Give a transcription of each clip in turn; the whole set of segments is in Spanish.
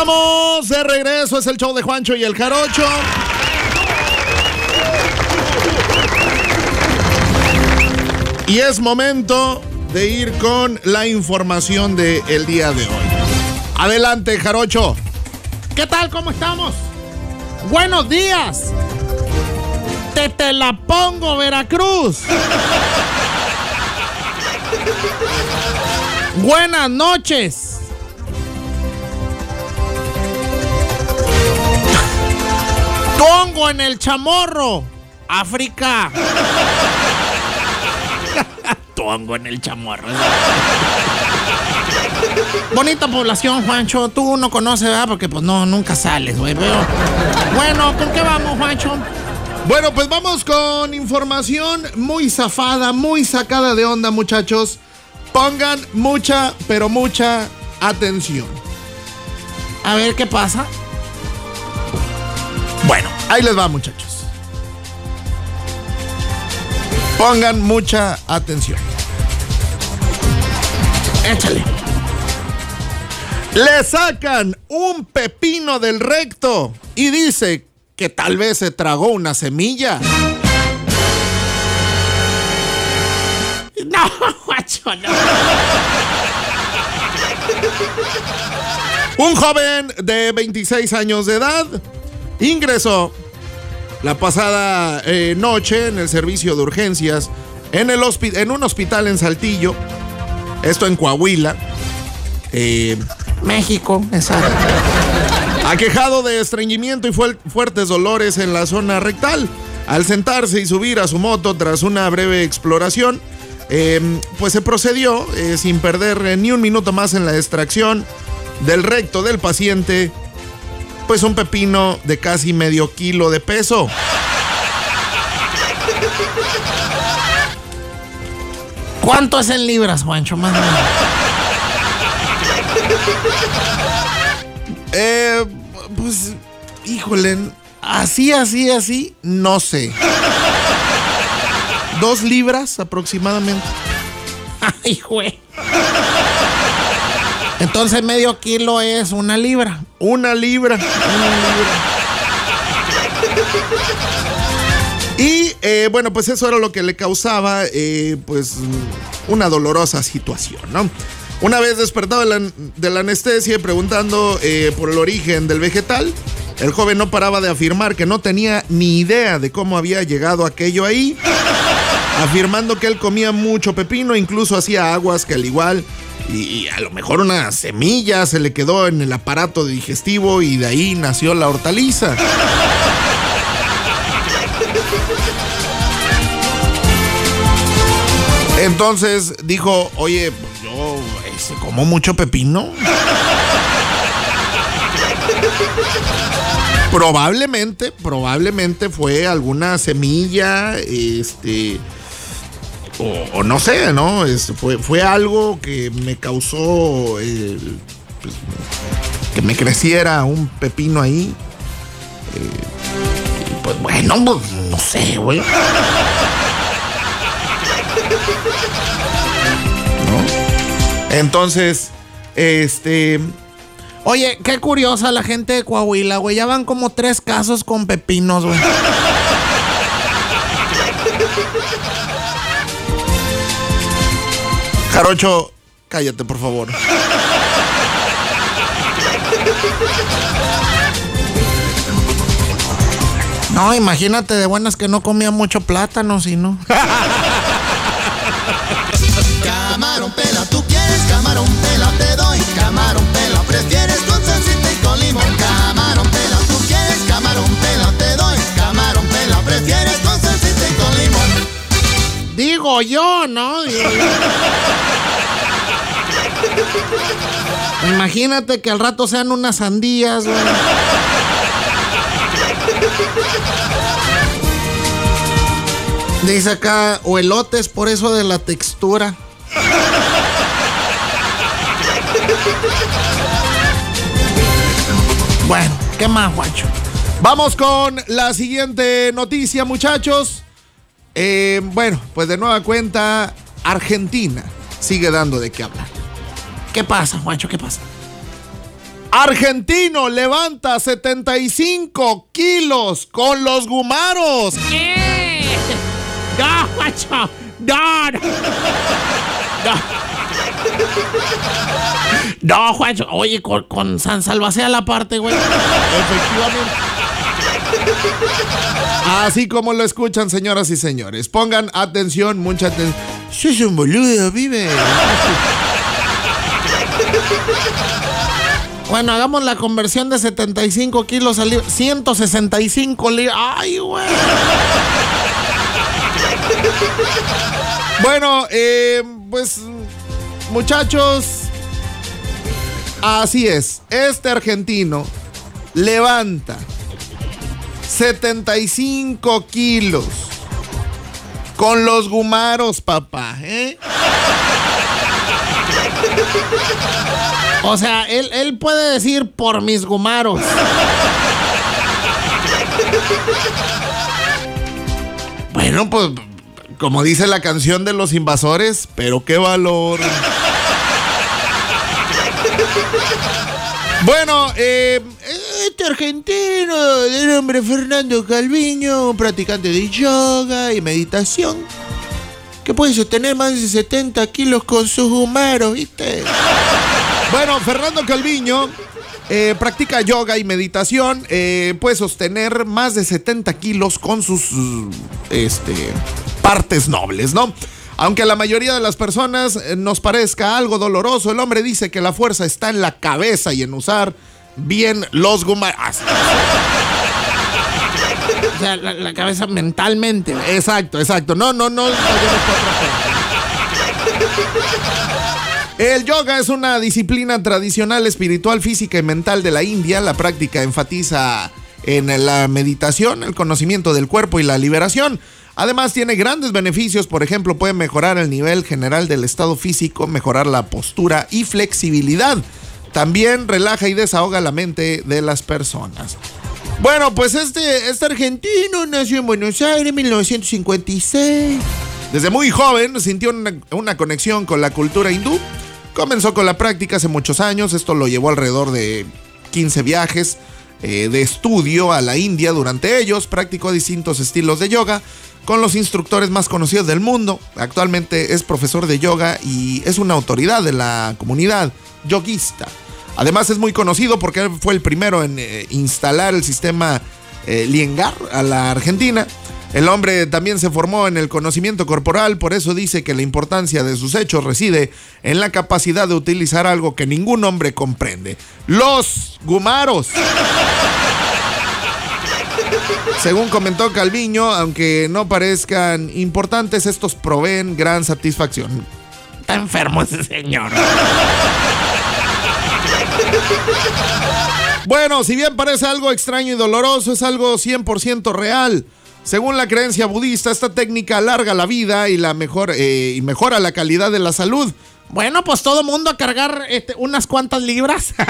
estamos de regreso, es el show de Juancho y el Jarocho. Y es momento de ir con la información del día de hoy. Adelante, Jarocho. ¿Qué tal? ¿Cómo estamos? Buenos días. Te te la pongo, Veracruz. Buenas noches. Tongo en el chamorro. África. Tongo en el chamorro. Bonita población, Juancho. Tú no conoces, ¿verdad? Porque pues no, nunca sales, güey. Pero... Bueno, ¿con qué vamos, Juancho? Bueno, pues vamos con información muy zafada, muy sacada de onda, muchachos. Pongan mucha, pero mucha atención. A ver qué pasa. Ahí les va, muchachos. Pongan mucha atención. Échale. Le sacan un pepino del recto y dice que tal vez se tragó una semilla. No, guacho, no. Un joven de 26 años de edad ingresó la pasada eh, noche en el servicio de urgencias en, el en un hospital en Saltillo, esto en Coahuila. Eh, México, exacto. Aquejado de estreñimiento y fuertes dolores en la zona rectal. Al sentarse y subir a su moto tras una breve exploración, em, pues se procedió eh, sin perder ni un minuto más en la extracción del recto del paciente, pues un pepino de casi medio kilo de peso. ¿Cuánto es en libras, Juancho? Más o menos. Eh, pues, híjole, así, así, así, no sé. Dos libras aproximadamente. Ay, güey. Entonces medio kilo es una libra. Una libra. Una libra. Y eh, bueno, pues eso era lo que le causaba eh, pues una dolorosa situación, ¿no? Una vez despertado de la, anestesia y preguntando eh, por el origen del vegetal, el joven no paraba de afirmar que no tenía ni idea de cómo había llegado aquello ahí, afirmando que él comía mucho pepino, incluso hacía aguas que al igual y, a lo mejor una semilla se le quedó en el aparato digestivo y de ahí nació la hortaliza. Entonces dijo, oye, pues yo se como mucho pepino. probablemente, probablemente fue alguna semilla, este, o, no sé, ¿no? fue, fue algo que me causó eh, pues, que me creciera un pepino ahí. Eh, pues bueno, pues, no sé, güey. Entonces, este. Oye, qué curiosa la gente de Coahuila, güey. Ya van como tres casos con pepinos, güey. Jarocho, cállate, por favor. No, imagínate de buenas que no comía mucho plátano, sino. Camarón Imagínate que al rato sean unas sandías, güey. Dice acá, o elotes por eso de la textura. Bueno, ¿qué más, Juancho? Vamos con la siguiente noticia, muchachos. Eh, bueno, pues de nueva cuenta, Argentina sigue dando de qué hablar. ¿Qué pasa, Juancho? ¿Qué pasa? Argentino levanta 75 kilos con los gumaros. ¿Qué? No, guacho. No, no. No, guacho. Oye, con, con San Salvacea la parte, güey. Efectivamente. Así como lo escuchan, señoras y señores. Pongan atención, mucha atención. Soy un boludo, vive. Bueno, hagamos la conversión de 75 kilos al libro. 165 libras. Ay, güey. Bueno, eh, pues muchachos, así es. Este argentino levanta 75 kilos con los gumaros, papá. ¿eh? O sea, él, él puede decir por mis gumaros. Bueno, pues como dice la canción de los invasores, pero qué valor. Bueno, eh, este argentino de nombre Fernando Calviño, practicante de yoga y meditación, que puede sostener más de 70 kilos con sus humaros, ¿viste? Bueno, Fernando Calviño eh, practica yoga y meditación, eh, puede sostener más de 70 kilos con sus este, partes nobles, ¿no? Aunque a la mayoría de las personas eh, nos parezca algo doloroso, el hombre dice que la fuerza está en la cabeza y en usar bien los gumaras. O sea, la, la cabeza mentalmente. Exacto, exacto. No, no, no. El yoga es una disciplina tradicional, espiritual, física y mental de la India. La práctica enfatiza en la meditación, el conocimiento del cuerpo y la liberación. Además tiene grandes beneficios, por ejemplo, puede mejorar el nivel general del estado físico, mejorar la postura y flexibilidad. También relaja y desahoga la mente de las personas. Bueno, pues este, este argentino nació en Buenos Aires en 1956. Desde muy joven sintió una, conexión con la cultura hindú. Comenzó con la práctica hace muchos años. Esto lo llevó alrededor de 15 viajes eh, de estudio a la India. Durante ellos practicó distintos estilos de yoga con los instructores más conocidos del mundo. Actualmente es profesor de yoga y es una autoridad de la comunidad yoguista. Además es muy conocido porque fue el primero en eh, instalar el sistema eh, Liengar a la Argentina. El hombre también se formó en el conocimiento corporal, por eso dice que la importancia de sus hechos reside en la capacidad de utilizar algo que ningún hombre comprende. Los gumaros. Según comentó Calviño, aunque no parezcan importantes, estos proveen gran satisfacción. Está enfermo ese señor. Bueno, si bien parece algo extraño y doloroso, es algo 100% real. Según la creencia budista, esta técnica alarga la vida y, la eh, mejora la calidad de la salud. Bueno, pues todo mundo a cargar este, unas cuantas libras.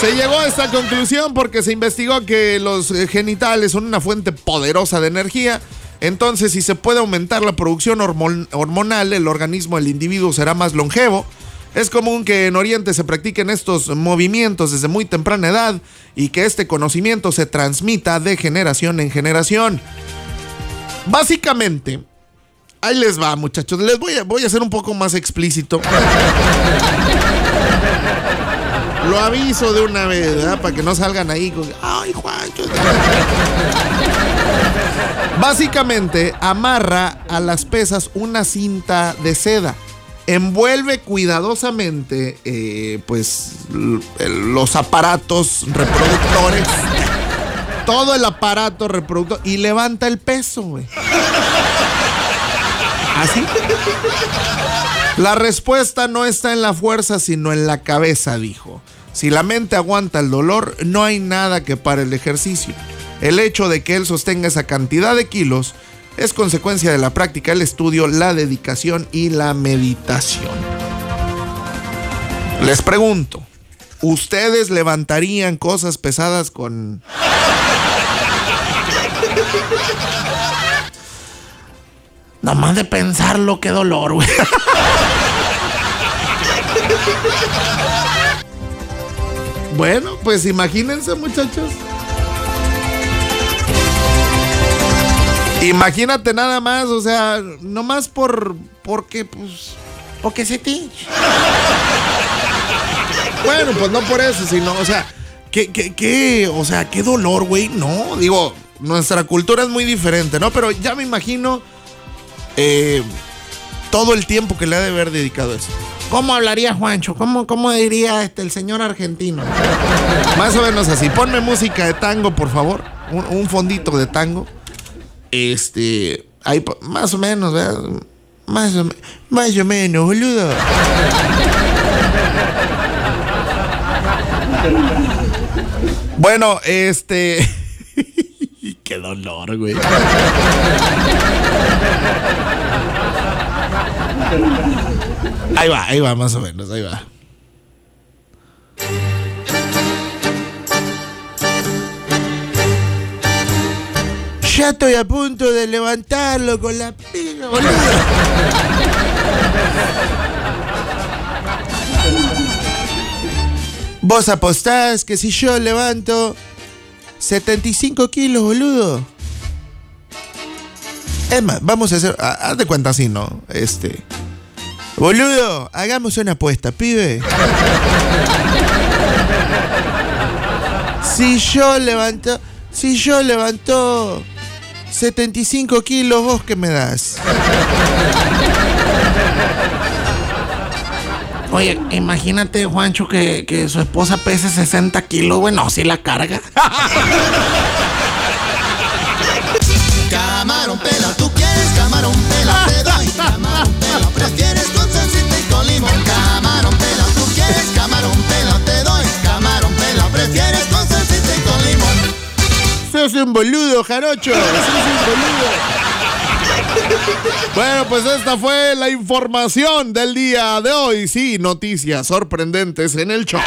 Se llegó a esta conclusión porque se investigó que los genitales son una fuente poderosa de energía. Entonces, si se puede aumentar la producción hormon- hormonal, el organismo del individuo será más longevo. Es común que en Oriente se practiquen estos movimientos desde muy temprana edad y que este conocimiento se transmita de generación en generación. Básicamente, ahí les va, muchachos. Les voy a, voy a ser un poco más explícito. Lo aviso de una vez, ¿verdad? Para que no salgan ahí con. ¡Ay, Juancho! Básicamente, amarra a las pesas una cinta de seda. Envuelve cuidadosamente, eh, pues, los aparatos reproductores. Todo el aparato reproductor. Y levanta el peso, güey. Así. La respuesta no está en la fuerza, sino en la cabeza, dijo. Si la mente aguanta el dolor, no hay nada que pare el ejercicio. El hecho de que él sostenga esa cantidad de kilos es consecuencia de la práctica, el estudio, la dedicación y la meditación. Les pregunto, ¿ustedes levantarían cosas pesadas con... Nomás de pensarlo, qué dolor, güey. Bueno, pues imagínense, muchachos. Imagínate nada más, o sea, nomás por. porque, pues. Porque se te. Bueno, pues no por eso, sino, o sea, qué, qué, qué, o sea, qué dolor, güey, no. Digo, nuestra cultura es muy diferente, ¿no? Pero ya me imagino eh, todo el tiempo que le ha de haber dedicado a eso. ¿Cómo hablaría Juancho? ¿Cómo, cómo diría este, el señor argentino? Más o menos así. Ponme música de tango, por favor. Un, un fondito de tango. Este. Pa- más o menos, ¿verdad? Más o, más o menos, boludo. Bueno, este. Qué dolor, güey. Ahí va, ahí va, más o menos, ahí va. Ya estoy a punto de levantarlo con la pica, boludo. Vos apostás que si yo levanto 75 kilos, boludo. Es más, vamos a hacer. ha- Haz de cuenta así, ¿no? Este. Boludo, hagamos una apuesta, pibe. Si yo levanto. Si yo levanto 75 kilos, ¿vos qué me das? Oye, imagínate, Juancho, que, que su esposa pese 60 kilos, güey. No, si la carga. Camarón pela, tú quieres camarón pela, te doy camarón pela, prefieres con salsita y con limón. Sos un boludo, jarocho. Sos un boludo. Bueno, pues esta fue la información del día de hoy. Sí, noticias sorprendentes en el show.